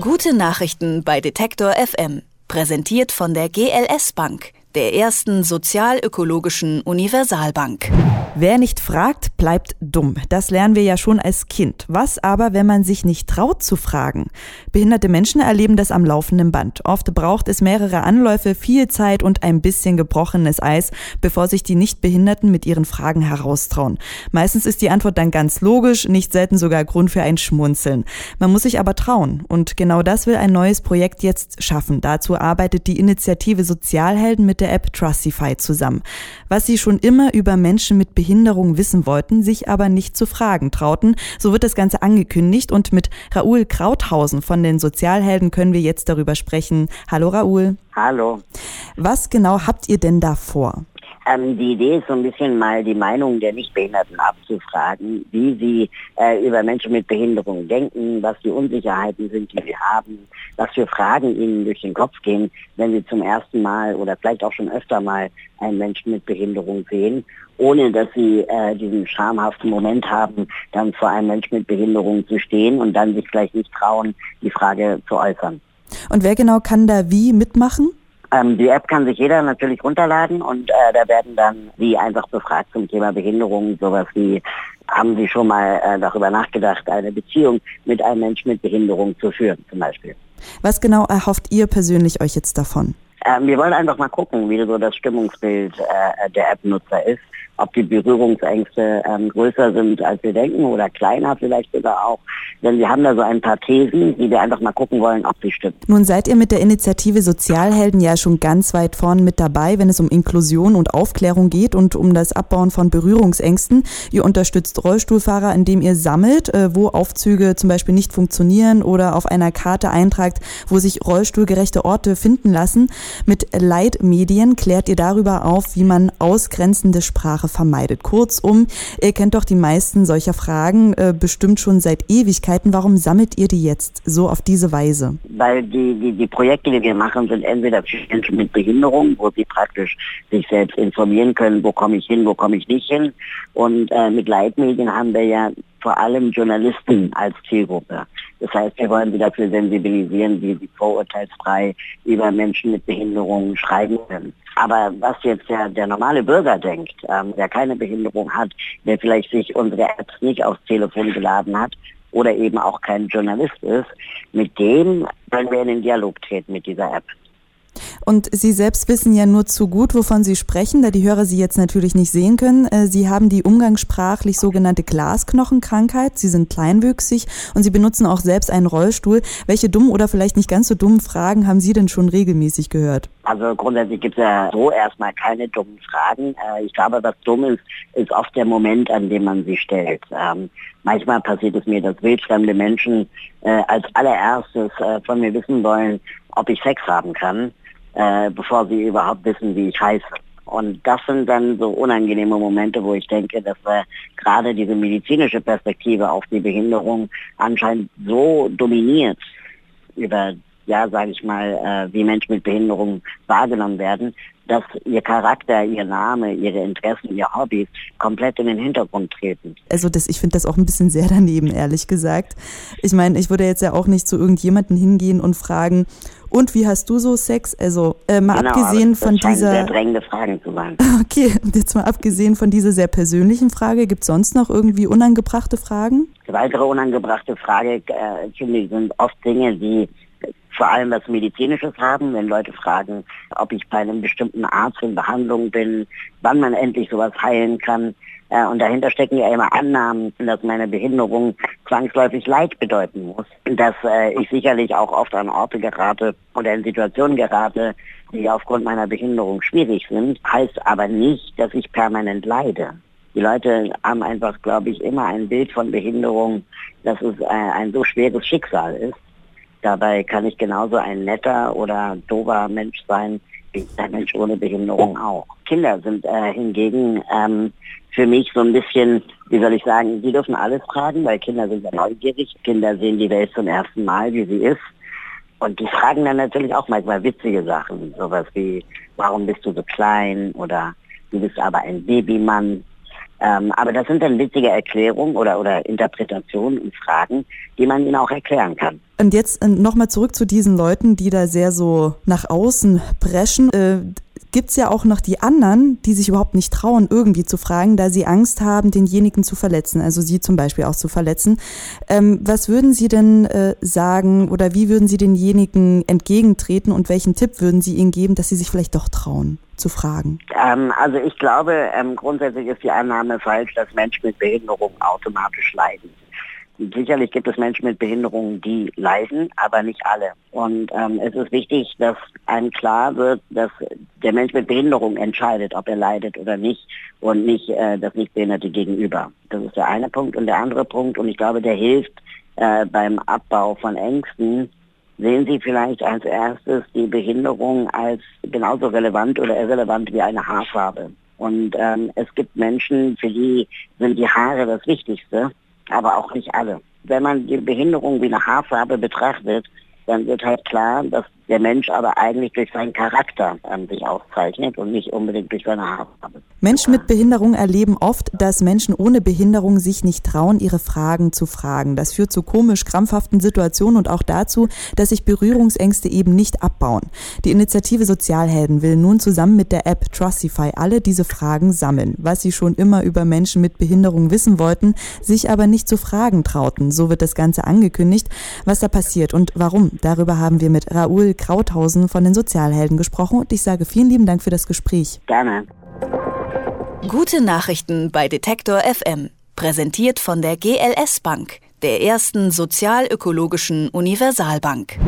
Gute Nachrichten bei Detektor FM. Präsentiert von der GLS Bank, der ersten sozialökologischen Universalbank. Wer nicht fragt, bleibt dumm. Das lernen wir ja schon als Kind. Was aber, wenn man sich nicht traut zu fragen? Behinderte Menschen erleben das am laufenden Band. Oft braucht es mehrere Anläufe, viel Zeit und ein bisschen gebrochenes Eis, bevor sich die Nichtbehinderten mit ihren Fragen heraustrauen. Meistens ist die Antwort dann ganz logisch, nicht selten sogar Grund für ein Schmunzeln. Man muss sich aber trauen. Und genau das will ein neues Projekt jetzt schaffen. Dazu arbeitet die Initiative Sozialhelden mit der App Trustify zusammen. Was sie schon immer über Menschen mit Behinderung wissen wollten, sich aber nicht zu fragen trauten. So wird das Ganze angekündigt und mit Raoul Krauthausen von den Sozialhelden können wir jetzt darüber sprechen. Hallo Raoul. Hallo. Was genau habt ihr denn da vor? Ähm, die Idee ist so ein bisschen mal die Meinung der Nichtbehinderten abzufragen, wie sie äh, über Menschen mit Behinderung denken, was die Unsicherheiten sind, die sie haben, was für Fragen ihnen durch den Kopf gehen, wenn sie zum ersten Mal oder vielleicht auch schon öfter mal einen Menschen mit Behinderung sehen, ohne dass sie äh, diesen schamhaften Moment haben, dann vor einem Menschen mit Behinderung zu stehen und dann sich vielleicht nicht trauen, die Frage zu äußern. Und wer genau kann da wie mitmachen? Ähm, die App kann sich jeder natürlich runterladen und äh, da werden dann Sie einfach befragt zum Thema Behinderung, sowas wie, haben Sie schon mal äh, darüber nachgedacht, eine Beziehung mit einem Menschen mit Behinderung zu führen zum Beispiel. Was genau erhofft ihr persönlich euch jetzt davon? Ähm, wir wollen einfach mal gucken, wie so das Stimmungsbild äh, der App-Nutzer ist ob die Berührungsängste ähm, größer sind, als wir denken oder kleiner vielleicht sogar auch. Denn wir haben da so ein paar Thesen, die wir einfach mal gucken wollen, ob sie stimmen. Nun seid ihr mit der Initiative Sozialhelden ja schon ganz weit vorn mit dabei, wenn es um Inklusion und Aufklärung geht und um das Abbauen von Berührungsängsten. Ihr unterstützt Rollstuhlfahrer, indem ihr sammelt, äh, wo Aufzüge zum Beispiel nicht funktionieren oder auf einer Karte eintragt, wo sich rollstuhlgerechte Orte finden lassen. Mit Leitmedien klärt ihr darüber auf, wie man ausgrenzende Sprache vermeidet. Kurzum, ihr kennt doch die meisten solcher Fragen äh, bestimmt schon seit Ewigkeiten. Warum sammelt ihr die jetzt so auf diese Weise? Weil die, die, die Projekte, die wir machen, sind entweder für Menschen mit Behinderung, wo sie praktisch sich selbst informieren können, wo komme ich hin, wo komme ich nicht hin. Und äh, mit Leitmedien haben wir ja vor allem Journalisten als Zielgruppe. Das heißt, wir wollen sie dafür sensibilisieren, wie sie vorurteilsfrei über Menschen mit Behinderungen schreiben können. Aber was jetzt der, der normale Bürger denkt, ähm, der keine Behinderung hat, der vielleicht sich unsere Apps nicht aufs Telefon geladen hat oder eben auch kein Journalist ist, mit dem wollen wir in den Dialog treten mit dieser App. Und Sie selbst wissen ja nur zu gut, wovon Sie sprechen, da die Hörer Sie jetzt natürlich nicht sehen können. Äh, Sie haben die umgangssprachlich sogenannte Glasknochenkrankheit. Sie sind kleinwüchsig und Sie benutzen auch selbst einen Rollstuhl. Welche dummen oder vielleicht nicht ganz so dummen Fragen haben Sie denn schon regelmäßig gehört? Also grundsätzlich gibt es ja so erstmal keine dummen Fragen. Äh, ich glaube, was dumm ist, ist oft der Moment, an dem man sie stellt. Ähm, manchmal passiert es mir, dass wildfremde Menschen äh, als allererstes von mir wissen wollen, ob ich Sex haben kann äh, bevor sie überhaupt wissen, wie ich heiße. Und das sind dann so unangenehme Momente, wo ich denke, dass wir gerade diese medizinische Perspektive auf die Behinderung anscheinend so dominiert über, ja, sage ich mal, äh, wie Menschen mit Behinderung wahrgenommen werden, dass ihr Charakter, ihr Name, ihre Interessen, ihr Hobbys komplett in den Hintergrund treten. Also das, ich finde das auch ein bisschen sehr daneben, ehrlich gesagt. Ich meine, ich würde jetzt ja auch nicht zu irgendjemanden hingehen und fragen, und wie hast du so Sex? Also äh, mal genau, abgesehen von dieser. Sehr drängende Fragen zu sein. Okay, und jetzt mal abgesehen von dieser sehr persönlichen Frage, gibt es sonst noch irgendwie unangebrachte Fragen? Weitere unangebrachte Frage äh, sind oft Dinge, die vor allem was Medizinisches haben, wenn Leute fragen, ob ich bei einem bestimmten Arzt in Behandlung bin, wann man endlich sowas heilen kann. Äh, und dahinter stecken ja immer Annahmen, dass meine Behinderung zwangsläufig Leid bedeuten muss. Dass äh, ich sicherlich auch oft an Orte gerate oder in Situationen gerate, die aufgrund meiner Behinderung schwierig sind, heißt aber nicht, dass ich permanent leide. Die Leute haben einfach, glaube ich, immer ein Bild von Behinderung, dass es äh, ein so schweres Schicksal ist Dabei kann ich genauso ein netter oder dober Mensch sein, wie ein Mensch ohne Behinderung auch. Kinder sind äh, hingegen ähm, für mich so ein bisschen, wie soll ich sagen, sie dürfen alles fragen, weil Kinder sind ja neugierig. Kinder sehen die Welt zum ersten Mal, wie sie ist. Und die fragen dann natürlich auch manchmal witzige Sachen, sowas wie, warum bist du so klein oder du bist aber ein Babymann Ähm, aber das sind dann witzige Erklärungen oder, oder Interpretationen und Fragen, die man ihnen auch erklären kann. Und jetzt äh, nochmal zurück zu diesen Leuten, die da sehr so nach außen preschen. Äh, gibt's ja auch noch die anderen, die sich überhaupt nicht trauen, irgendwie zu fragen, da sie Angst haben, denjenigen zu verletzen, also sie zum Beispiel auch zu verletzen. Ähm, was würden Sie denn äh, sagen oder wie würden Sie denjenigen entgegentreten und welchen Tipp würden Sie ihnen geben, dass sie sich vielleicht doch trauen? zu fragen? Ähm, also ich glaube, ähm, grundsätzlich ist die Annahme falsch, dass Menschen mit Behinderung automatisch leiden. Sicherlich gibt es Menschen mit Behinderungen, die leiden, aber nicht alle. Und ähm, es ist wichtig, dass einem klar wird, dass der Mensch mit Behinderung entscheidet, ob er leidet oder nicht und nicht äh, das Nichtbehinderte gegenüber. Das ist der eine Punkt. Und der andere Punkt, und ich glaube, der hilft äh, beim Abbau von Ängsten, sehen Sie vielleicht als erstes die Behinderung als genauso relevant oder irrelevant wie eine Haarfarbe. Und ähm, es gibt Menschen, für die sind die Haare das Wichtigste aber auch nicht alle. Wenn man die Behinderung wie eine Haarfarbe betrachtet, dann wird halt klar, dass der Mensch aber eigentlich durch seinen Charakter an sich auszeichnet und nicht unbedingt durch seine Haarfarbe. Menschen mit Behinderung erleben oft, dass Menschen ohne Behinderung sich nicht trauen, ihre Fragen zu fragen. Das führt zu komisch krampfhaften Situationen und auch dazu, dass sich Berührungsängste eben nicht abbauen. Die Initiative Sozialhelden will nun zusammen mit der App Trustify alle diese Fragen sammeln, was sie schon immer über Menschen mit Behinderung wissen wollten, sich aber nicht zu fragen trauten. So wird das Ganze angekündigt. Was da passiert und warum, darüber haben wir mit Raoul Krauthausen von den Sozialhelden gesprochen und ich sage vielen lieben Dank für das Gespräch. Gerne. Gute Nachrichten bei Detektor FM. Präsentiert von der GLS Bank, der ersten sozialökologischen Universalbank.